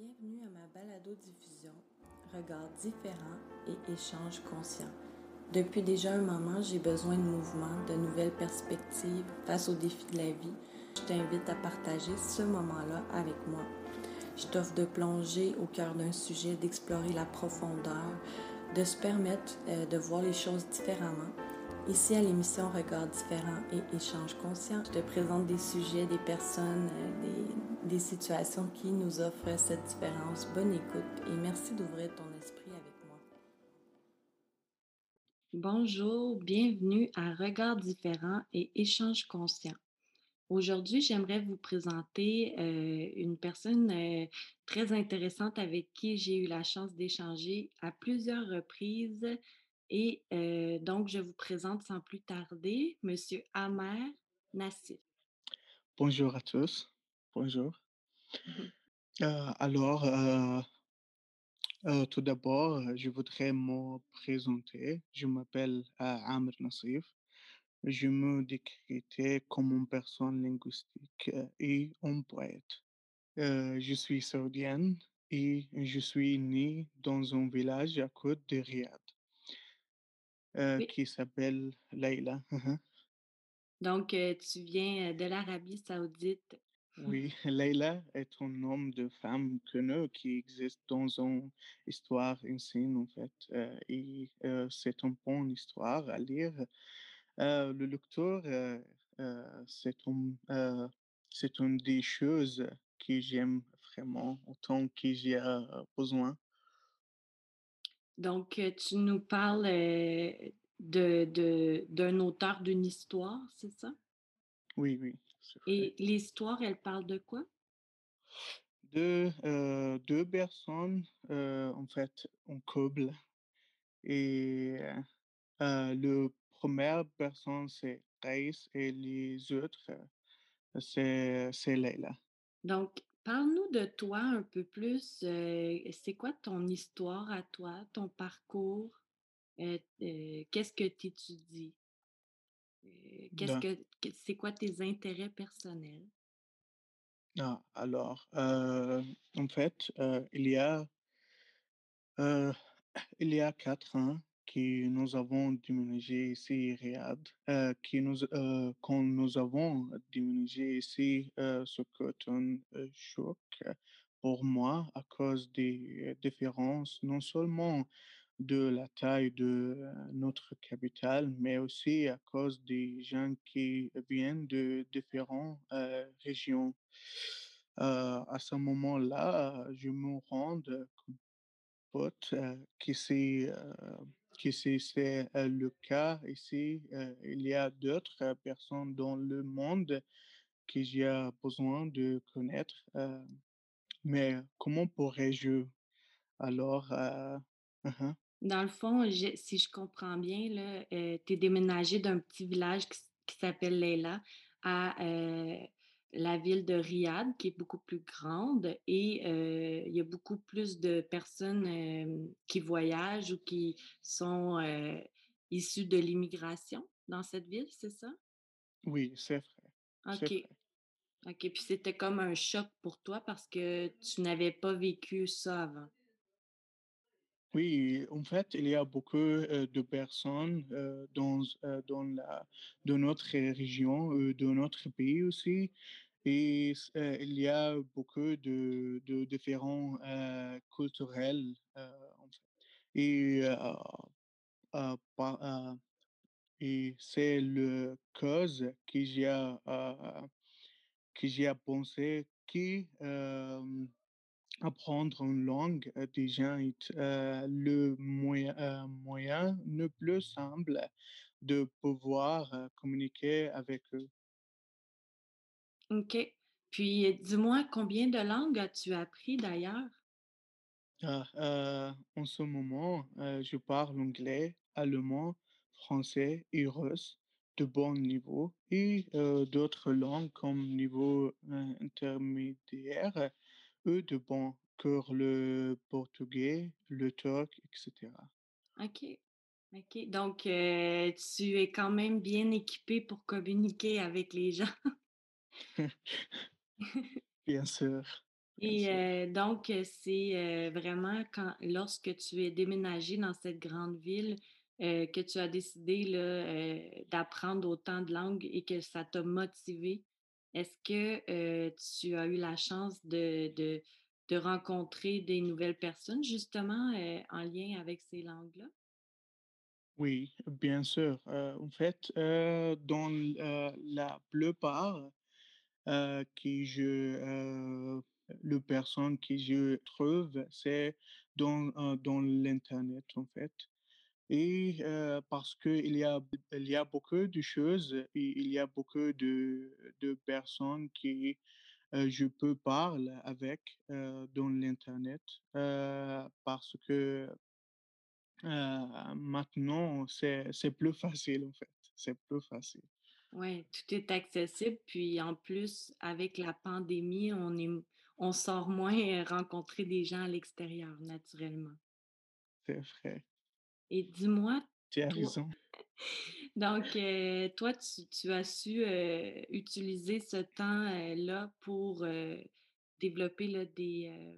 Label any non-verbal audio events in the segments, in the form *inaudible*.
Bienvenue à ma balado-diffusion Regards différents et échanges conscients. Depuis déjà un moment, j'ai besoin de mouvement, de nouvelles perspectives face aux défis de la vie. Je t'invite à partager ce moment-là avec moi. Je t'offre de plonger au cœur d'un sujet, d'explorer la profondeur, de se permettre euh, de voir les choses différemment. Ici à l'émission Regards différents et échanges conscients, je te présente des sujets, des personnes, euh, des, des situations qui nous offrent cette différence. Bonne écoute et merci d'ouvrir ton esprit avec moi. Bonjour, bienvenue à Regards différents et échanges conscients. Aujourd'hui, j'aimerais vous présenter euh, une personne euh, très intéressante avec qui j'ai eu la chance d'échanger à plusieurs reprises. Et euh, donc, je vous présente sans plus tarder Monsieur Amer Nassif. Bonjour à tous. Bonjour. Mhm. Euh, alors, euh, euh, tout d'abord, je voudrais me présenter. Je m'appelle Amr Nassif. Je me décritais comme une personne linguistique et un poète. Je suis saoudienne et je suis né dans un village à côté de Riyad Oui. qui s'appelle Leila. *laughs* Donc, tu viens de l'Arabie Saoudite. Oui, *laughs* Leila est un nom de femme connu qui existe dans une histoire ancienne, en fait. euh, et euh, c'est une bonne histoire à lire. Euh, le lecteur, c'est un, c'est une des choses que j'aime vraiment autant que j'ai besoin. Donc, tu nous parles de, de- d'un auteur d'une histoire, c'est ça? Oui, oui. Et l'histoire, elle parle de quoi? Euh, deux personnes, euh, en fait, en couple. Et euh, le première personne, c'est Reis et les autres, c'est Leila. Donc, parle-nous de toi un peu plus. c'est quoi ton histoire à toi, ton parcours? Qu'est-ce que tu étudies? Qu'est-ce que, c'est quoi tes intérêts personnels? ah, alors, euh, en fait, euh, il y a, euh, *clears throat* il y a quatre ans que nous avons déménagé ici à Riyad, que nous, quand nous avons déménagé ici, ce euh, choc pour moi à cause des différences, non seulement de la taille de notre capitale, mais aussi à cause des gens qui viennent de différentes euh, régions. Euh, à ce moment-là, je me rends compte euh, que c'est que c'est c'est, le cas ici. Il y a d'autres personnes dans le monde que j'ai besoin de connaître. mais comment pourrais-je alors uh-huh. Dans le fond, je- si je comprends bien, là, tu es déménagé d'un petit village qui, s'appelle Leila à euh, la ville de Riyad, qui est beaucoup plus grande, et euh, il y a beaucoup plus de personnes euh, qui voyagent ou qui sont euh, issues de l'immigration dans cette ville, c'est ça? Oui, c'est vrai, OK. vrai. OK. Puis c'était comme un choc pour toi parce que tu n'avais pas vécu ça avant? Oui, en fait, il y a beaucoup euh, de personnes euh, dans, euh, dans, la, notre région, dans notre pays aussi, et il y a beaucoup de, de différents culturels. Et, c'est le cause que j'ai que j'ai pensé euh, Apprendre une langue euh, déjà est euh, le moyen, euh, moyen le plus simple de pouvoir euh, communiquer avec eux. OK. Puis dis-moi, combien de langues as-tu appris d'ailleurs? Ah, en ce moment, je parle anglais, allemand, français et russe de bon niveau et d'autres langues comme niveau intermédiaire eux de bon que le portugais, le turc, etc. OK. OK. Donc, euh, tu es quand même bien équipé pour communiquer avec les gens. *laughs* Bien sûr, *laughs* bien Et sûr. heu, donc heu, c'est, vraiment quand lorsque tu es déménagé dans cette grande ville, que tu as décidé d'apprendre autant de langues et que ça t'a motivé? Est-ce que, tu as eu la chance de de de rencontrer des nouvelles personnes justement, en lien avec ces langues-là? Oui, bien sûr. En fait, dans la plupart, que je, le personne que je trouve, c'est dans, dans l'internet, en fait et heu, parce qu'il y a il y a beaucoup de choses et il y a beaucoup de de personnes qui, je peux parler avec, dans l'internet, parce que maintenant, c'est c'est plus *laughs* facile, en fait, c'est plus facile. Ouais, tout est accessible, puis en plus, avec la pandémie, on est on sort moins, rencontrer des gens à l'extérieur, naturellement. C'est vrai, Et dis-moi, tu as toi raison. *laughs* donc heu, toi, tu tu as su, heu, utiliser ce temps, heu, là pour, heu, développer là des,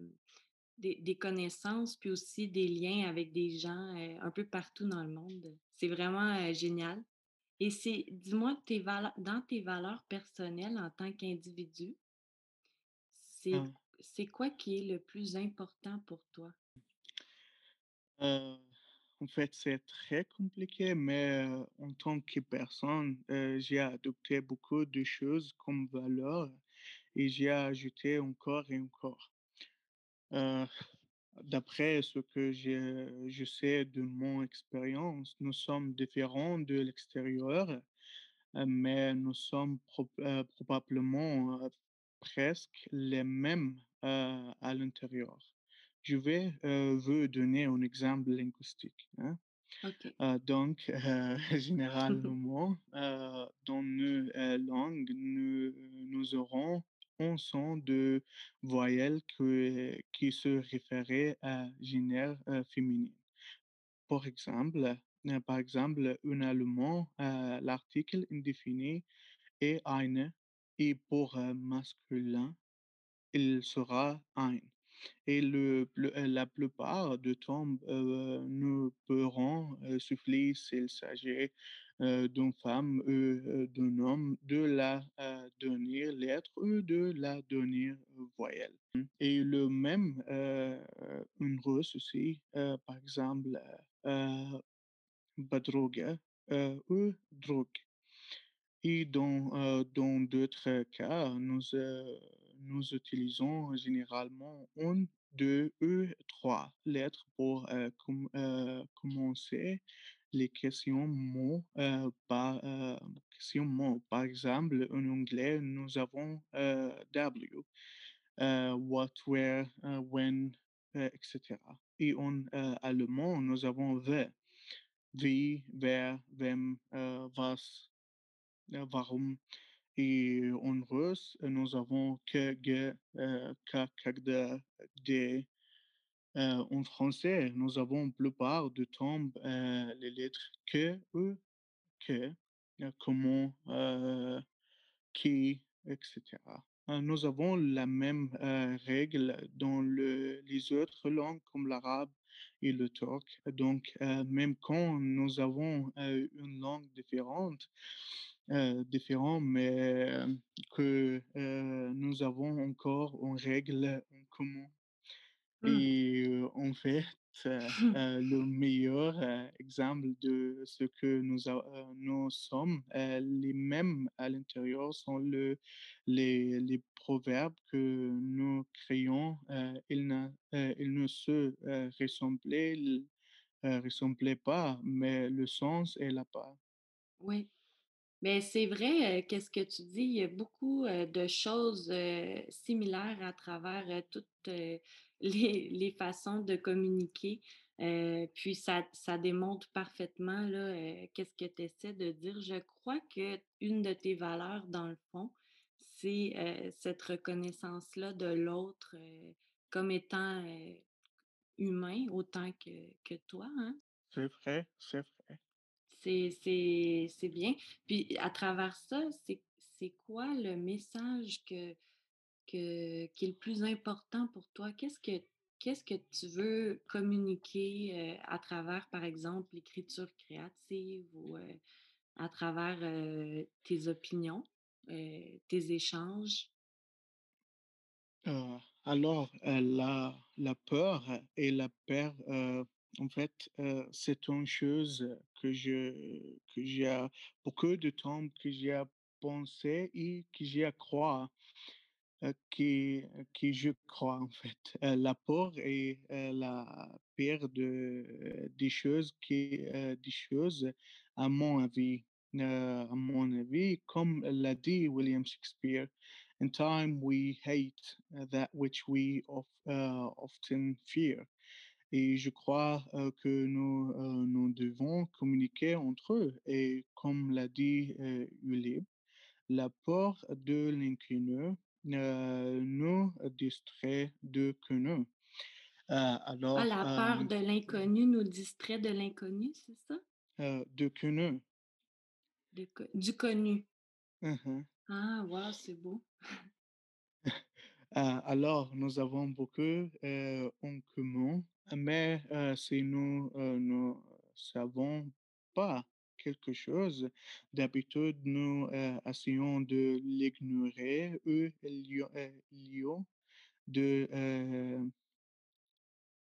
des des connaissances, puis aussi des liens avec des gens, un peu partout dans le monde. C'est vraiment, génial. Et c'est dis-moi tes valeurs dans tes valeurs personnelles en tant qu'individu, c'est Hein, c'est quoi qui est le plus important pour toi? En fait, c'est très compliqué, mais en tant que personne, j'ai adopté beaucoup de choses comme valeurs et j'ai ajouté encore et encore. D'après ce que je je sais de mon expérience, nous sommes différents de l'extérieur. Mais nous sommes probablement, presque les mêmes, à l'intérieur. Je vais, vous donner un exemple linguistique, hein. Heu, donc, heu, *laughs* *laughs* généralement, heu, dans nos, heu, langues, nous nous aurons un son de voyelle que qui se référait à génère, féminin. Par exemple, par exemple, en allemand, l'article indéfini est eine et pour, masculin, il sera ein et le, euh, la plupart du temps, euh, nous pourrons euh, souffler s'il s'agit d'une femme ou d'un homme de la euh, dernière lettre ou de la dernière voyelle. Et le même, une russe aussi, par exemple, badroga ou drogue Et dans d'autres cas, nous nous utilisons généralement 1, 2 ou 3 lettres pour, com heu, commencer les questions mots, heu, par, heu, questions mots. Par exemple, en anglais, nous avons, W, what, where, when, heu, et en, allemand, nous avons W, wie, wer, wem, was, warum. И en Russe, nous avons quelques, euh, quelques de, de euh, en français, nous avons la plupart du temps euh, les lettres que, ou, que, euh, comment, euh, qui, etc. Nous avons la même règle dans les autres langues comme l'arabe et le turc. Donc, même quand nous avons une langue différente, euh, différent, mais euh, que euh, nous avons encore une règle en commun. Mmh. Et en fait, *laughs* le meilleur, exemple de ce que nous a heu, nous sommes, les mêmes à l'intérieur sont le les les proverbes que nous créons, ils ne ils ne se, ressemblaient ressemblaient pas, mais le sens est là-bas. Oui. Mais c'est vrai, qu'est-ce que tu dis, il y a beaucoup, de choses, similaires à travers, toutes, *laughs* les façons de communiquer, puis ça ça démontre parfaitement là, qu'est-ce que tu essaies de dire. Je crois que une de tes valeurs dans le fond, c'est, cette reconnaissance-là de l'autre, comme étant, humain autant que que toi, hein? C'est vrai, c'est vrai. C'est bien. Puis à travers ça, c'est quoi le message que que qui est le plus important pour toi? Qu'est-ce que tu veux communiquer, heu, à travers, par exemple, l'écriture créative ou, heu, à travers, heu, tes opinions, tes échanges? Heu, alors, la peur et la peur, en fait, heu, c'est une chose que je que j'ai beaucoup de temps que j'ai à penser et que j'ai à croire. Heu, qui qui je crois en fait. Heu, la peur et heu, la peur de des choses qui, heu, des choses à mon avis, heu, à mon avis, comme l'a dit William Shakespeare: «In time we hate that which we of often fear» et je crois, que nous, nous devons communiquer entre eux et comme l'a dit, heu, Ulysse la peur de l'inconnu euh, nous distrait de que nous. Euh, Ah, alors, la peur euh, de l'inconnu nous distrait de l'inconnu, c'est ça? euh, de que nous. De du connu. Mhm. Ah, waouh, c'est beau. *laughs* Euh, alors, nous avons beaucoup euh, mais si nous ne savons pas quelque chose, d'habitude, nous essayons de l'ignorer ou de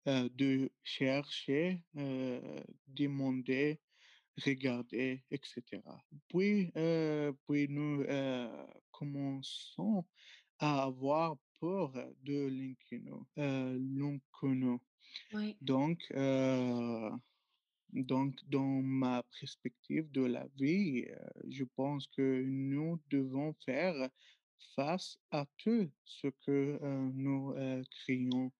de chercher, demander, regarder, etc. Puis, puis nous commençons à avoir de l'inconnu. euh. Oui. Donc, euh, donc, dans ma perspective de la vie, euh, je pense que nous devons faire face à tout ce que euh, nous créons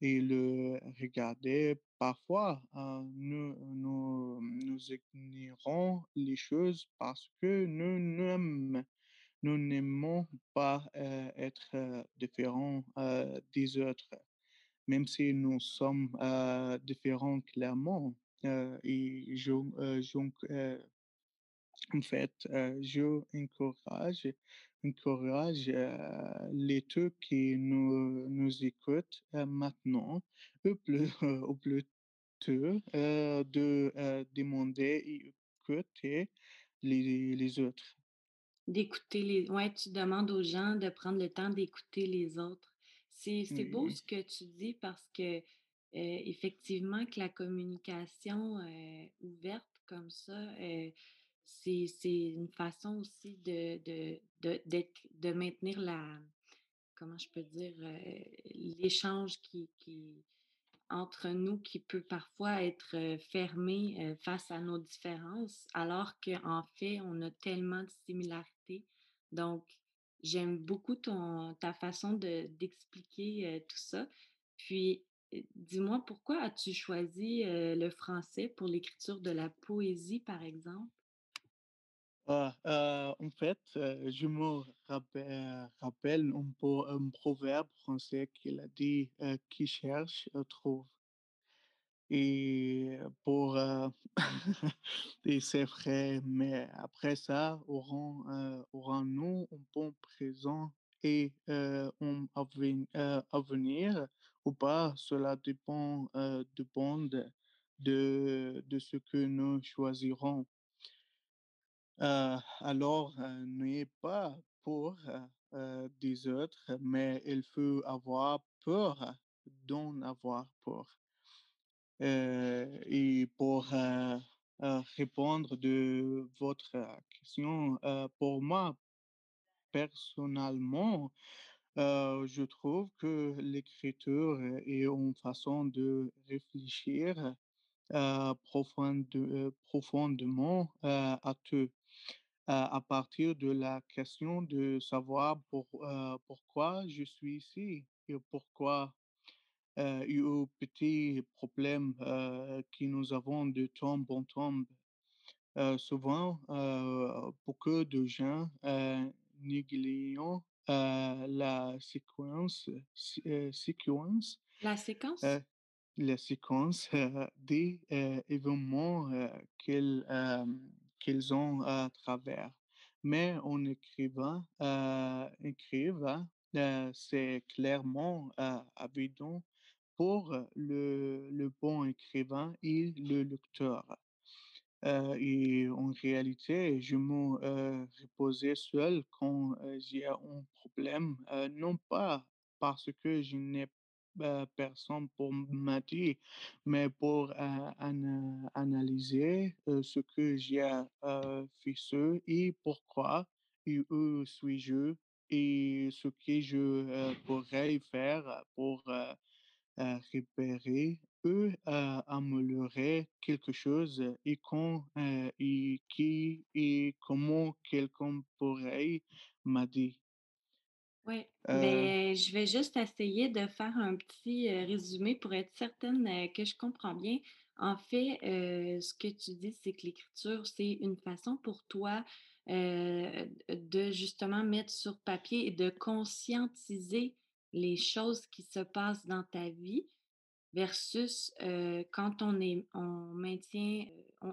et le regarder. Parfois, euh, nous, nous, nous ignorons les choses parce que nous n'aimons, nous n'aimons pas être différents des autres même si nous sommes différents clairement. Et je, en fait, je encourage, encourage les deux qui nous, nous écoutent maintenant, au plus, *laughs* au plus tôt, de demander et écouter les autres. D'écouter les ouais, tu demandes aux gens de prendre le temps d'écouter les autres. C'est beau ce que tu dis parce que, effectivement que la communication, ouverte comme ça, c'est une façon aussi de de de de maintenir la comment je peux dire? L'échange qui qui entre nous qui peut parfois être fermé face à nos différences, alors qu'en fait, on a tellement de similarités. Donc, j'aime beaucoup ta façon de, d'expliquer euh, tout ça. Puis, dis-moi, pourquoi as-tu choisi le français pour l'écriture de la poésie, par exemple? Ah, euh, en fait, euh, je me rappelle, rappelle un, un proverbe français qui a dit euh, qui cherche trouve. Et pour euh, *laughs* et c'est vrai, mais après ça, aurons, aurons-nous un bon présent et euh, un aven- avenir ou pas? Cela dépend, dépend de, de ce que nous choisirons. Alors, n'ayez pas peur des autres, mais il faut avoir peur d'en avoir peur. Euh, et pour euh, euh, répondre de votre question, pour moi, personnellement, je trouve que l'écriture est une façon de réfléchir euh, profondément à tout. À partir de la question de savoir pour, pourquoi je suis ici et pourquoi euh, eu petits problèmes euh, que nous avons de tombe en tombe. Euh, souvent, beaucoup de gens euh, négligent euh, la séquence, sé- séquence La séquence? la séquence des événements qu'ils qu'ils ont à travers. Mais en écrivant, écrivant c'est clairement, évident pour le le bon écrivain et le lecteur. Et en réalité, je me, heu, reposais seul quand, j'ai un problème, non pas parce que je n'ai, personne pour m'aider, mais pour, analyser, ce que j'ai, fait ce et pourquoi et suis-je et ce que je, pourrais faire pour, repérer heu, améliorer quelque chose et quand, heu et qui et comment quelqu'un pourrait m'aider. Ouais, Heu ben, je vais juste essayer de faire un petit, heu, résumé pour être certaine, que je comprends bien. En fait, ce que tu dis, c'est que l'écriture, c'est une façon pour toi, de justement mettre sur papier et de conscientiser les choses qui se passent dans ta vie versus, quand on est on maintient,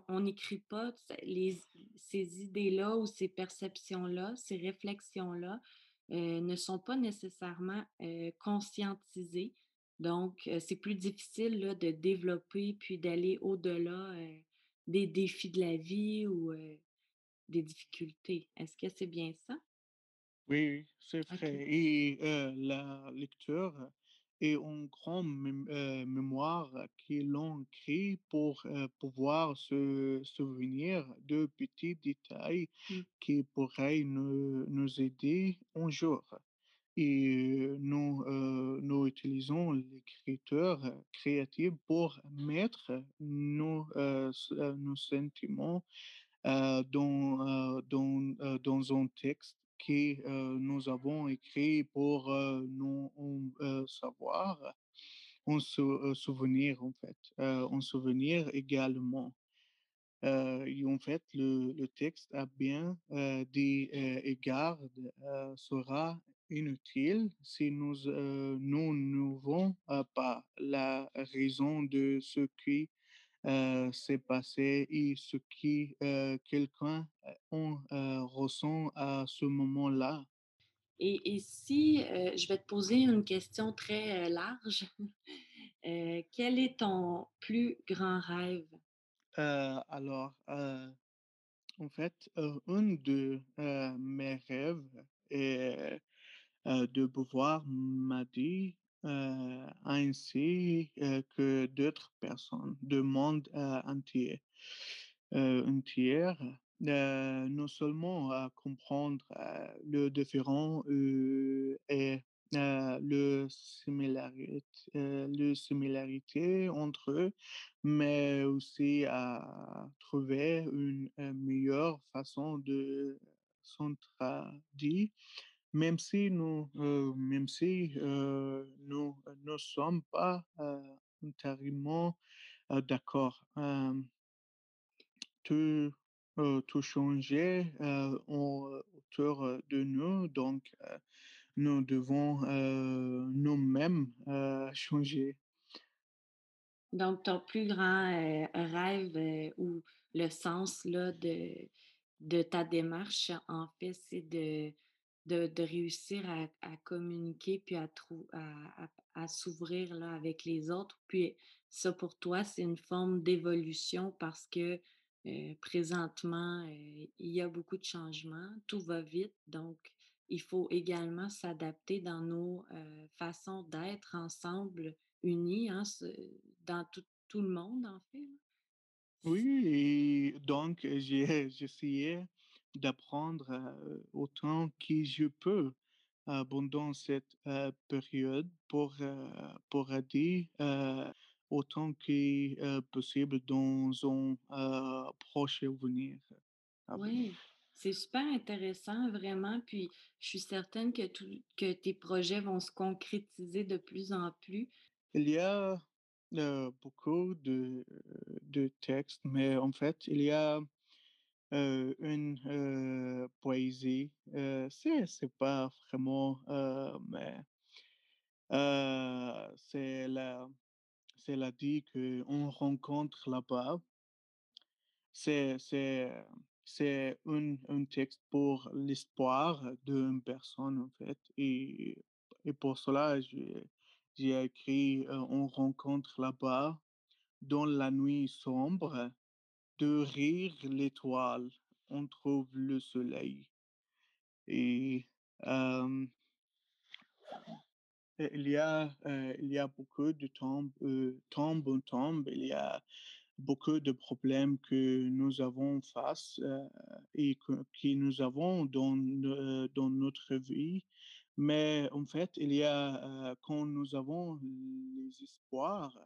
on n'écrit pas les ces idées-là ou ces perceptions-là, ces réflexions-là, ne sont pas nécessairement, conscientisées. Donc, c'est plus difficile, de développer puis d'aller au-delà, des défis de la vie ou, des difficultés. Est-ce que c'est bien ça? Oui, c'est vrai et la lecture est une grande mémoire que l'on crée pour, pouvoir se souvenir de petits détails Mmh. qui pourraient nous nous aider un jour et nous, nous utilisons l'écriture créative pour mettre nos, nos sentiments, dans, dans, dans un texte que, heu, nous avons écrit pour, heu, nous, on, heu, savoir, un sou souvenir en fait, un souvenir également. Et en fait, le texte a bien, heu, des, égards, sera inutile si nous, nous n'avons, pas la raison de ce qui, heu, s'est passé et ce qui, heu, quelqu'un, heu, on, heu, ressent à ce moment-là? Et et si, heu, je vais te poser une question très, large. *laughs* Quel est ton plus grand rêve? Alors, en fait, un de, mes rêves est, de pouvoir heu, ainsi, heu, que d'autres personnes, du monde, heu, entier, non seulement à comprendre, le différent, et heu, le similarit heu, le similarité entre eux, mais aussi à trouver une, meilleure façon de s'entraider, même si nous, heu, même si, heu, nous ne sommes pas, intégralement, heu, d'accord. Tout, tout changer, autour de nous, donc nous devons, nous-mêmes, changer. Donc ton plus grand, rêve, ou le sens là de de ta démarche, en fait, c'est de de réussir à communiquer puis à s'ouvrir avec les autres. Puis ça pour toi, c'est une forme d'évolution parce que, heu, présentement, heu, il y a beaucoup de changements, tout va vite, donc il faut également s'adapter dans nos, heu, façons d'être ensemble, unis, hein, dans tout le monde en fait. Oui et donc j'ai j'essayais d'apprendre, autant que je peux, pendant cette, période pour, pour aider, autant que, possible dans un, proche avenir, avenir. Oui, c'est super intéressant vraiment, puis je suis certaine que tout que tes projets vont se concrétiser de plus en plus. Il y a, beaucoup de de textes, mais en fait, il y a, une, heu, poésie, heu, c'est pas vraiment, mais c'est la c'est la dit qu'on rencontre là-bas. C'est c'est, c'est un un texte pour l'espoir d'une personne, en fait et et pour cela, j'ai j'ai écrit, «On rencontre là-bas, dans la nuit sombre, de rire l'étoile, on trouve le soleil» et il y a, il y a beaucoup de tombes, heu, tombe en tombe, il y a beaucoup de problèmes que nous avons face, et que nous avons dans dans notre vie. Mais en fait, il y a, quand nous avons les espoirs,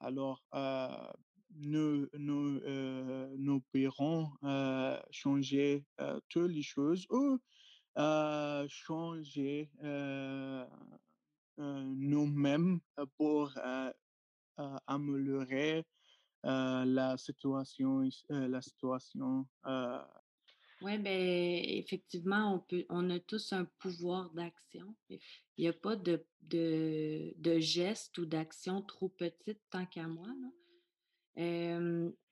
alors, nous nous, heu, nous pourrons, heu, changer, heu, toutes les choses ou, changer, nous-mêmes, pour, améliorer, la situation la situation, Ouais, ben, effectivement, on peut on a tous un pouvoir d'action. Il y a pas de de geste ou d'action trop petite tant qu'à moi.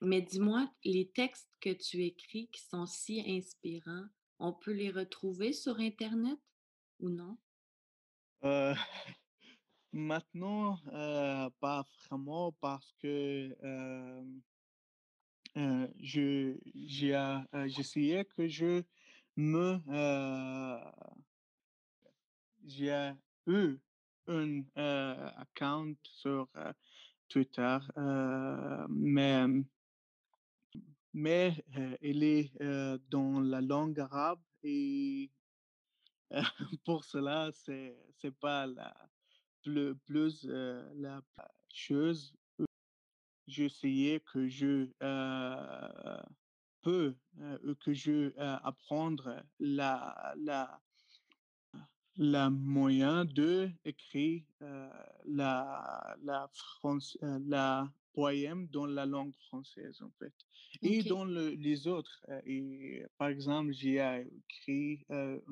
Mais dis-moi, les textes que tu écris qui sont si inspirants, on peut les retrouver sur internet ou non? heu, *laughs* maintenant, heu, pas vraiment parce que, heu, je j'ai, j'essayais que je me, J'ai eu un, account sur, Twitter, heu, mais mais, heu, il est, heu, dans la langue arabe et *laughs* pour cela, c'est c'est pas la plus, heu, la chose. J'essayais que je, peux, que je, apprendre la la La moyen de écrire, heu, la la France heu, la poème dans la langue française, en fait et dans le les autres, heu et par exemple, j'ai, écrit, heu,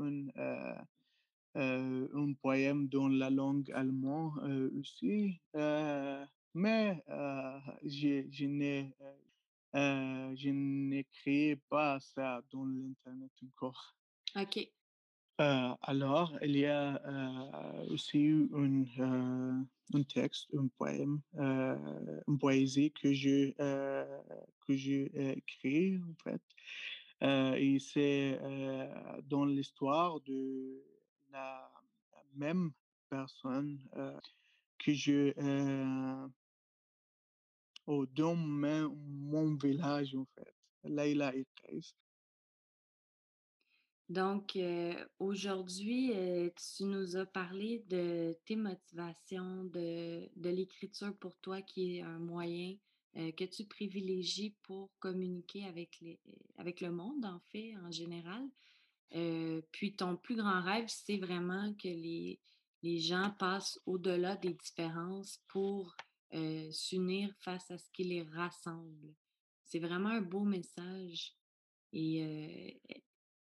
un, un poème dans la langue allemand, heu, aussi, mais je je n'ai, heu, je n'écris pas ça dans l'internet encore. OK. Heu, alors, il y a, heu, aussi heu, un texte, un poème, heu, une poésie que je, que j'ai, écrit en fait, et c'est, dans l'histoire de la même personne, que je, au dans mon village en fait, Leïla Idriss. Donc, heu, aujourd'hui, heu, tu nous as parlé de tes motivations, de de l'écriture pour toi qui est un moyen, heu, que tu privilégies pour communiquer avec les avec le monde, en fait, en général. Puis ton plus grand rêve, c'est vraiment que les les gens passent au-delà des différences pour, s'unir face à ce qui les rassemble. C'est vraiment un beau message et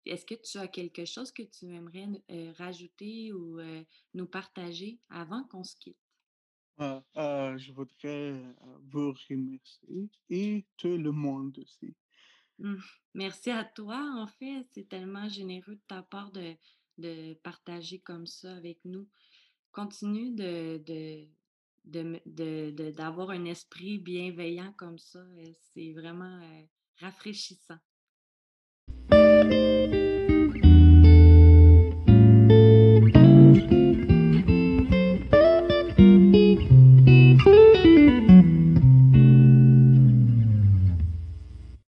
est-ce que tu as quelque chose que tu aimerais heu, rajouter ou, heu, nous partager avant qu'on se quitte? Heu heu, je voudrais, heu, vous remercier et tout le monde aussi. Mmh. Merci à toi, en fait, c'est tellement généreux de ta part de de partager comme ça avec nous. Continue de de de me de de d'avoir un esprit bienveillant comme ça, c'est vraiment, rafraîchissant.